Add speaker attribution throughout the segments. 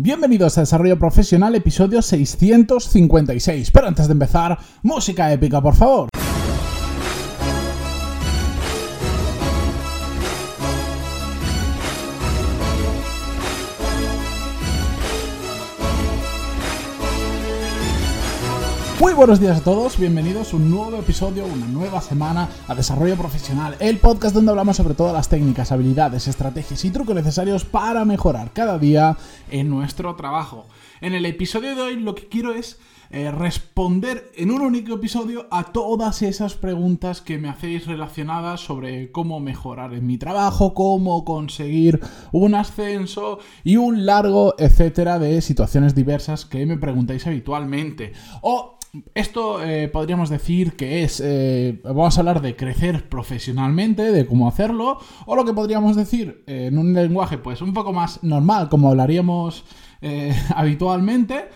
Speaker 1: Bienvenidos a Desarrollo Profesional, episodio 656. Pero antes de empezar, música épica, por favor. Muy buenos días a todos, bienvenidos a un nuevo episodio, una nueva semana a Desarrollo Profesional, el podcast donde hablamos sobre todas las técnicas, habilidades, estrategias y trucos necesarios para mejorar cada día en nuestro trabajo. En el episodio de hoy lo que quiero es eh, responder en un único episodio a todas esas preguntas que me hacéis relacionadas sobre cómo mejorar en mi trabajo, cómo conseguir un ascenso y un largo etcétera de situaciones diversas que me preguntáis habitualmente. O esto eh, podríamos decir que es, eh, vamos a hablar de crecer profesionalmente, de cómo hacerlo, o lo que podríamos decir en un lenguaje pues un poco más normal, como hablaríamos habitualmente,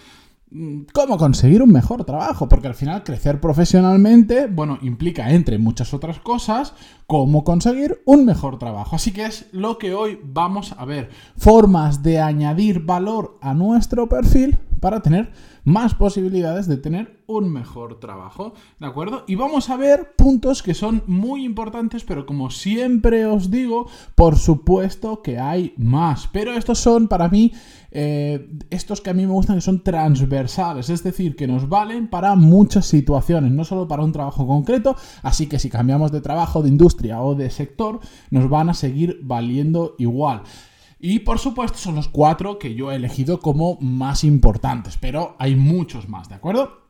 Speaker 1: cómo conseguir un mejor trabajo, porque al final crecer profesionalmente, bueno, implica entre muchas otras cosas, cómo conseguir un mejor trabajo. Así que es lo que hoy vamos a ver, formas de añadir valor a nuestro perfil para tener más posibilidades de tener un mejor trabajo, ¿de acuerdo? Y vamos a ver puntos que son muy importantes, pero como siempre os digo, por supuesto que hay más, pero estos son para mí, eh, estos que a mí me gustan, que son transversales, es decir, que nos valen para muchas situaciones, no solo para un trabajo concreto, así que si cambiamos de trabajo, de industria o de sector, nos van a seguir valiendo igual. Y por supuesto son los cuatro que yo he elegido como más importantes, pero hay muchos más, ¿de acuerdo?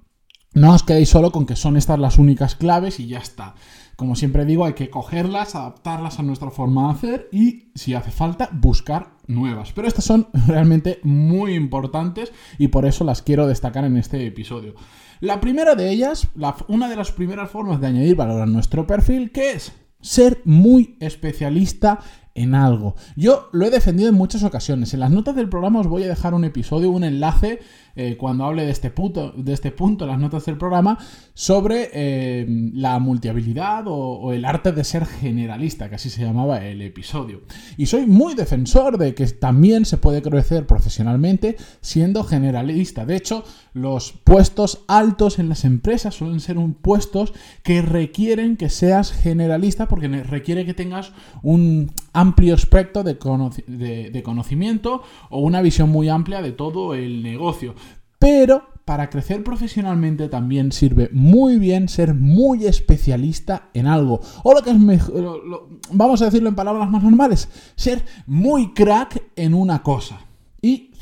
Speaker 1: No os quedéis solo con que son estas las únicas claves y ya está. Como siempre digo, hay que cogerlas, adaptarlas a nuestra forma de hacer y, si hace falta, buscar nuevas. Pero estas son realmente muy importantes y por eso las quiero destacar en este episodio. La primera de ellas, una de las primeras formas de añadir valor a nuestro perfil, que es ser muy especialista en algo. Yo lo he defendido en muchas ocasiones. En las notas del programa os voy a dejar un episodio, un enlace, eh, cuando hable de este, punto, de este punto, las notas del programa, sobre eh, la multiabilidad o, el arte de ser generalista, que así se llamaba el episodio. Y soy muy defensor de que también se puede crecer profesionalmente siendo generalista. De hecho, los puestos altos en las empresas suelen ser un puestos que requieren que seas generalista porque requiere que tengas un amplio espectro de, de, conocimiento o una visión muy amplia de todo el negocio. Pero para crecer profesionalmente también sirve muy bien ser muy especialista en algo. O lo que es mejor, vamos a decirlo en palabras más normales, ser muy crack en una cosa.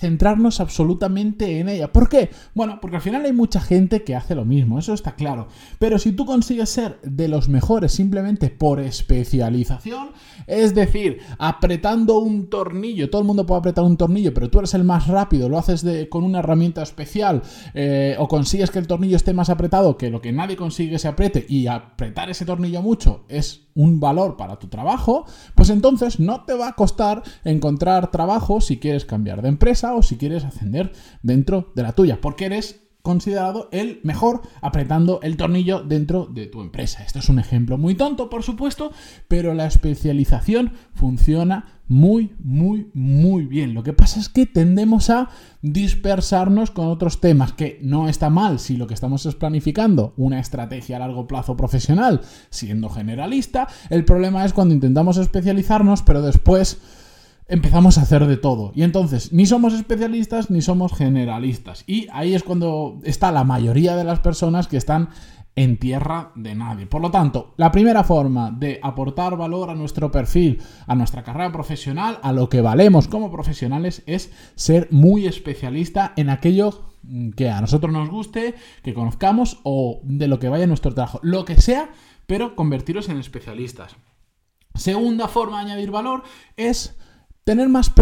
Speaker 1: Centrarnos absolutamente en ella. ¿Por qué? Bueno, porque al final hay mucha gente que hace lo mismo, eso está claro. Pero si tú consigues ser de los mejores simplemente por especialización, es decir, apretando un tornillo, todo el mundo puede apretar un tornillo, pero tú eres el más rápido, lo haces con una herramienta especial eh, o consigues que el tornillo esté más apretado que lo que nadie consigue se apriete y apretar ese tornillo mucho es un valor para tu trabajo, pues entonces no te va a costar encontrar trabajo si quieres cambiar de empresa o si quieres ascender dentro de la tuya, porque eres considerado el mejor apretando el tornillo dentro de tu empresa. Esto es un ejemplo muy tonto, por supuesto, pero la especialización funciona muy, muy, muy bien. Lo que pasa es que tendemos a dispersarnos con otros temas, que no está mal si lo que estamos es planificando una estrategia a largo plazo profesional siendo generalista. El problema es cuando intentamos especializarnos, pero después empezamos a hacer de todo. Y entonces, ni somos especialistas ni somos generalistas. Y ahí es cuando está la mayoría de las personas que están en tierra de nadie. Por lo tanto, la primera forma de aportar valor a nuestro perfil, a nuestra carrera profesional, a lo que valemos como profesionales, es ser muy especialista en aquello que a nosotros nos guste, que conozcamos o de lo que vaya nuestro trabajo. Lo que sea, pero convertiros en especialistas. Segunda forma de añadir valor es tener más,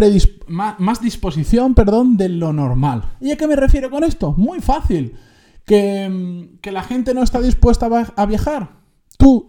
Speaker 1: más, disposición perdón, de lo normal. ¿Y a qué me refiero con esto? Muy fácil. Que, mm, que la gente no está dispuesta a viajar. Tú,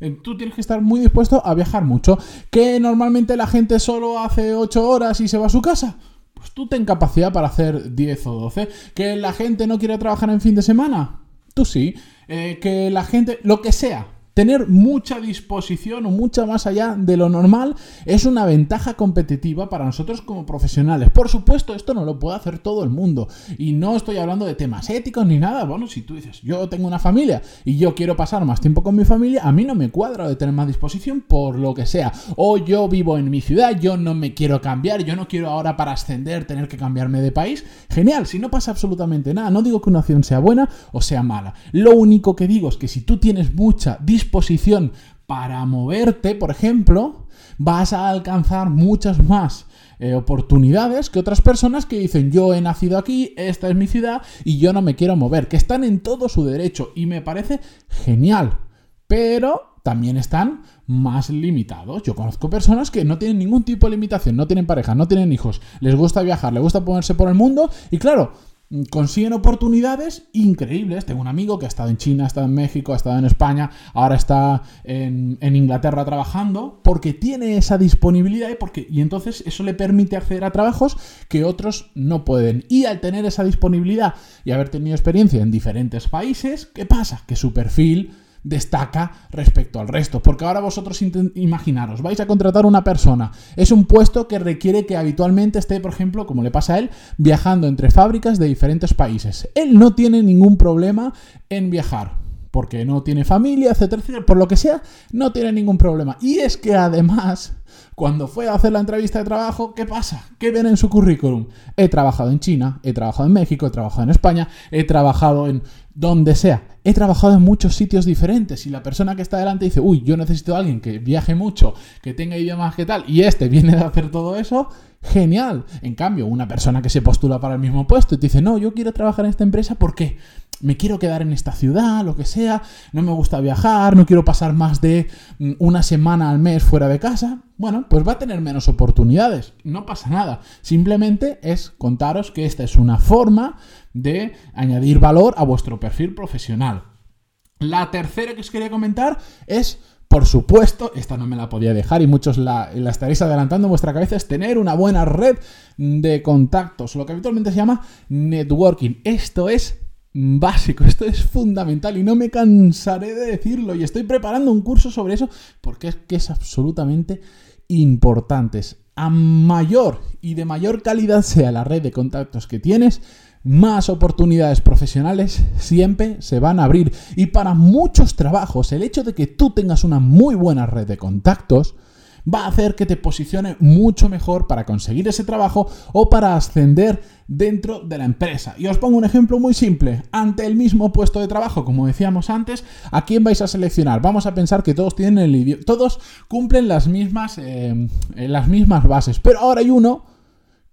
Speaker 1: eh, tú, tienes que estar muy dispuesto a viajar mucho. Que normalmente la gente solo hace 8 horas y se va a su casa. Pues tú ten capacidad para hacer 10 o 12. Que la gente no quiere trabajar en fin de semana. Tú sí. Eh, que la gente, lo que sea, Tener mucha disposición o mucha más allá de lo normal es una ventaja competitiva para nosotros como profesionales. Por supuesto, esto no lo puede hacer todo el mundo. Y no estoy hablando de temas éticos ni nada. Bueno, si tú dices, yo tengo una familia y yo quiero pasar más tiempo con mi familia, a mí no me cuadra de tener más disposición por lo que sea. O yo vivo en mi ciudad, yo no me quiero cambiar, yo no quiero ahora para ascender tener que cambiarme de país. Genial, si no pasa absolutamente nada. No digo que una opción sea buena o sea mala. Lo único que digo es que si tú tienes mucha disposición, disposición para moverte, por ejemplo, vas a alcanzar muchas más eh, oportunidades que otras personas que dicen yo he nacido aquí, esta es mi ciudad y yo no me quiero mover, que están en todo su derecho y me parece genial, pero también están más limitados. Yo conozco personas que no tienen ningún tipo de limitación, no tienen pareja, no tienen hijos, les gusta viajar, les gusta ponerse por el mundo y claro, consiguen oportunidades increíbles. Tengo un amigo que ha estado en China, ha estado en México, ha estado en España, ahora está en, Inglaterra trabajando, porque tiene esa disponibilidad y, porque, y entonces eso le permite acceder a trabajos que otros no pueden. Y al tener esa disponibilidad y haber tenido experiencia en diferentes países, ¿qué pasa? Que su perfil destaca respecto al resto. Porque ahora vosotros imaginaros, vais a contratar una persona. Es un puesto que requiere que habitualmente esté, por ejemplo, como le pasa a él, viajando entre fábricas de diferentes países. Él no tiene ningún problema en viajar. Porque no tiene familia, etcétera, etcétera. Por lo que sea, no tiene ningún problema. Y es que además cuando fue a hacer la entrevista de trabajo, ¿qué pasa? ¿Qué ven en su currículum? He trabajado en China, he trabajado en México, he trabajado en España, he trabajado en donde sea. He trabajado en muchos sitios diferentes y la persona que está delante dice, uy, yo necesito a alguien que viaje mucho, que tenga idiomas que tal, y este viene de hacer todo eso, genial. En cambio, una persona que se postula para el mismo puesto y te dice, no, yo quiero trabajar en esta empresa, ¿por qué? Me quiero quedar en esta ciudad, lo que sea, no me gusta viajar, no quiero pasar más de mm, una semana al mes fuera de casa, bueno, pues va a tener menos oportunidades, no pasa nada, simplemente es contaros que esta es una forma de añadir valor a vuestro perfil profesional. La tercera que os quería comentar es por supuesto, esta no me la podía dejar y muchos la, la, estaréis adelantando en vuestra cabeza, es tener una buena red de contactos, lo que habitualmente se llama networking. Esto es básico, esto es fundamental y no me cansaré de decirlo y estoy preparando un curso sobre eso porque es que es absolutamente importante. A mayor y de mayor calidad sea la red de contactos que tienes, más oportunidades profesionales siempre se van a abrir. Y para muchos trabajos, el hecho de que tú tengas una muy buena red de contactos, va a hacer que te posicione mucho mejor para conseguir ese trabajo o para ascender dentro de la empresa. Y os pongo un ejemplo muy simple. Ante el mismo puesto de trabajo, como decíamos antes, ¿a quién vais a seleccionar? Vamos a pensar que todos tienen el todos cumplen las mismas, eh, las mismas bases, pero ahora hay uno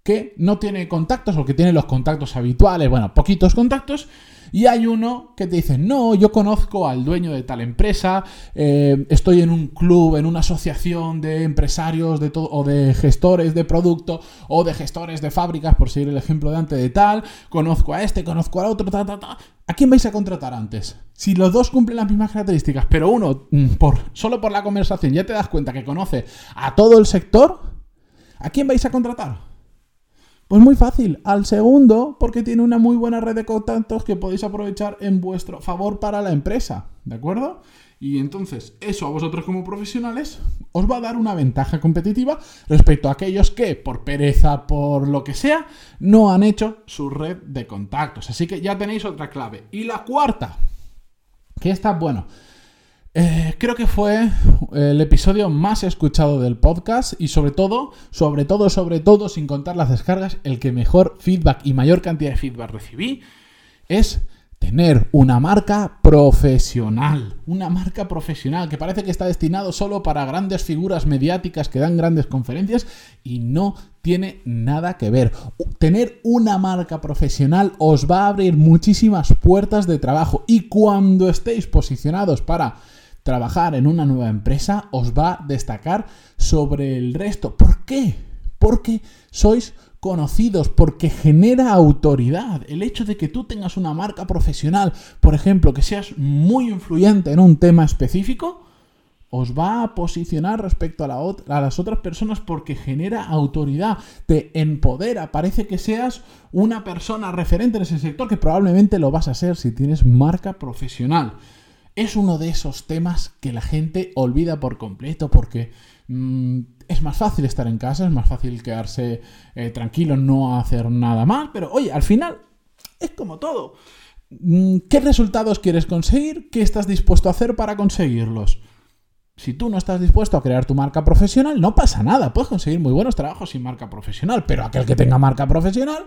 Speaker 1: que no tiene contactos o que tiene los contactos habituales, bueno, poquitos contactos, y hay uno que te dice, no, yo conozco al dueño de tal empresa, eh, estoy en un club, en una asociación de empresarios de o de gestores de producto, o de gestores de fábricas, por seguir el ejemplo de antes de tal, conozco a este, conozco al otro, ta, ta, ta. ¿A quién vais a contratar antes? Si los dos cumplen las mismas características, pero uno, mm, por, solo por la conversación, ya te das cuenta que conoce a todo el sector, ¿a quién vais a contratar? Pues muy fácil, al segundo, porque tiene una muy buena red de contactos que podéis aprovechar en vuestro favor para la empresa, ¿de acuerdo? Y entonces eso a vosotros como profesionales os va a dar una ventaja competitiva respecto a aquellos que por pereza, por lo que sea, no han hecho su red de contactos. Así que ya tenéis otra clave. Y la cuarta, que está, bueno, eh, creo que fue el episodio más escuchado del podcast y sobre todo, sobre todo, sobre todo, sin contar las descargas, el que mejor feedback y mayor cantidad de feedback recibí es tener una marca profesional. Una marca profesional que parece que está destinado solo para grandes figuras mediáticas que dan grandes conferencias y no tiene nada que ver. Tener una marca profesional os va a abrir muchísimas puertas de trabajo y cuando estéis posicionados para trabajar en una nueva empresa os va a destacar sobre el resto. ¿Por qué? Porque sois conocidos, porque genera autoridad. El hecho de que tú tengas una marca profesional, por ejemplo, que seas muy influyente en un tema específico, os va a posicionar respecto a, la a, las otras personas porque genera autoridad, te empodera, parece que seas una persona referente en ese sector que probablemente lo vas a ser si tienes marca profesional. Es uno de esos temas que la gente olvida por completo porque mm, es más fácil estar en casa, es más fácil quedarse eh, tranquilo, no hacer nada mal, pero oye, al final es como todo. Mm, ¿Qué resultados quieres conseguir? ¿Qué estás dispuesto a hacer para conseguirlos? Si tú no estás dispuesto a crear tu marca profesional, no pasa nada. Puedes conseguir muy buenos trabajos sin marca profesional, pero aquel que tenga marca profesional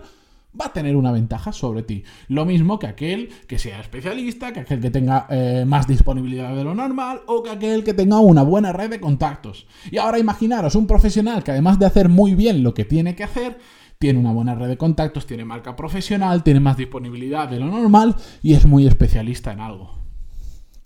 Speaker 1: va a tener una ventaja sobre ti. Lo mismo que aquel que sea especialista, que aquel que tenga eh, más disponibilidad de lo normal o que aquel que tenga una buena red de contactos. Y ahora imaginaros un profesional que además de hacer muy bien lo que tiene que hacer, tiene una buena red de contactos, tiene marca profesional, tiene más disponibilidad de lo normal y es muy especialista en algo.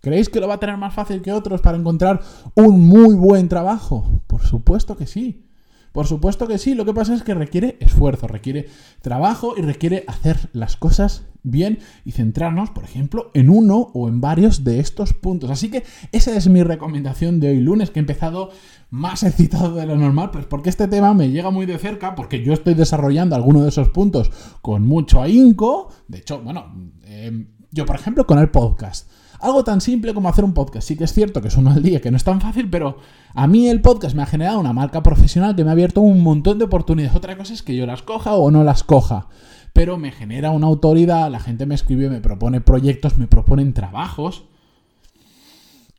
Speaker 1: ¿Creéis que lo va a tener más fácil que otros para encontrar un muy buen trabajo? Por supuesto que sí. Por supuesto que sí, lo que pasa es que requiere esfuerzo, requiere trabajo y requiere hacer las cosas bien y centrarnos, por ejemplo, en uno o en varios de estos puntos. Así que esa es mi recomendación de hoy lunes, que he empezado más excitado de lo normal, pues porque este tema me llega muy de cerca, porque yo estoy desarrollando alguno de esos puntos con mucho ahínco. De hecho, bueno, eh, yo por ejemplo con el podcast. Algo tan simple como hacer un podcast. Sí que es cierto que es uno al día, que no es tan fácil, pero a mí el podcast me ha generado una marca profesional que me ha abierto un montón de oportunidades. Otra cosa es que yo las coja o no las coja. Pero me genera una autoridad, la gente me escribe, me propone proyectos, me proponen trabajos.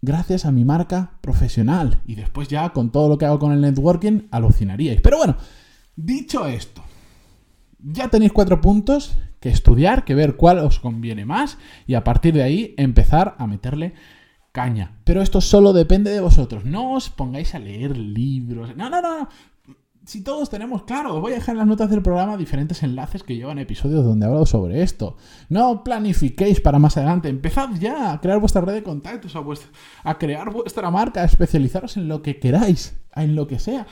Speaker 1: Gracias a mi marca profesional. Y después ya con todo lo que hago con el networking, alucinaríais. Pero bueno, dicho esto, ya tenéis cuatro puntos que estudiar, que ver cuál os conviene más y a partir de ahí empezar a meterle caña. Pero esto solo depende de vosotros. No os pongáis a leer libros. No, no, no. Si todos tenemos, claro, os voy a dejar en las notas del programa diferentes enlaces que llevan episodios donde hablo sobre esto. No planifiquéis para más adelante. Empezad ya a crear vuestra red de contactos, a, a crear vuestra marca, a especializaros en lo que queráis, en lo que sea.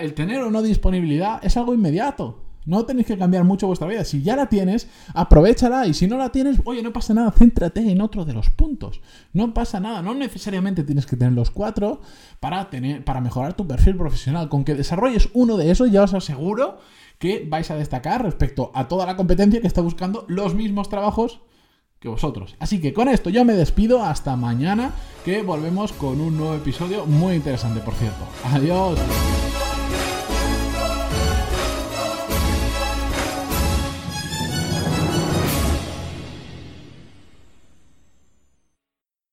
Speaker 1: el tener o no disponibilidad es algo inmediato. No tenéis que cambiar mucho vuestra vida. Si ya la tienes, aprovechala. Y si no la tienes, oye, no pasa nada, céntrate en otro de los puntos. No pasa nada. No necesariamente tienes que tener los cuatro para, tener, para mejorar tu perfil profesional. Con que desarrolles uno de esos, ya os aseguro que vais a destacar respecto a toda la competencia que está buscando los mismos trabajos que vosotros. Así que con esto yo me despido hasta mañana, que volvemos con un nuevo episodio muy interesante, por cierto. Adiós.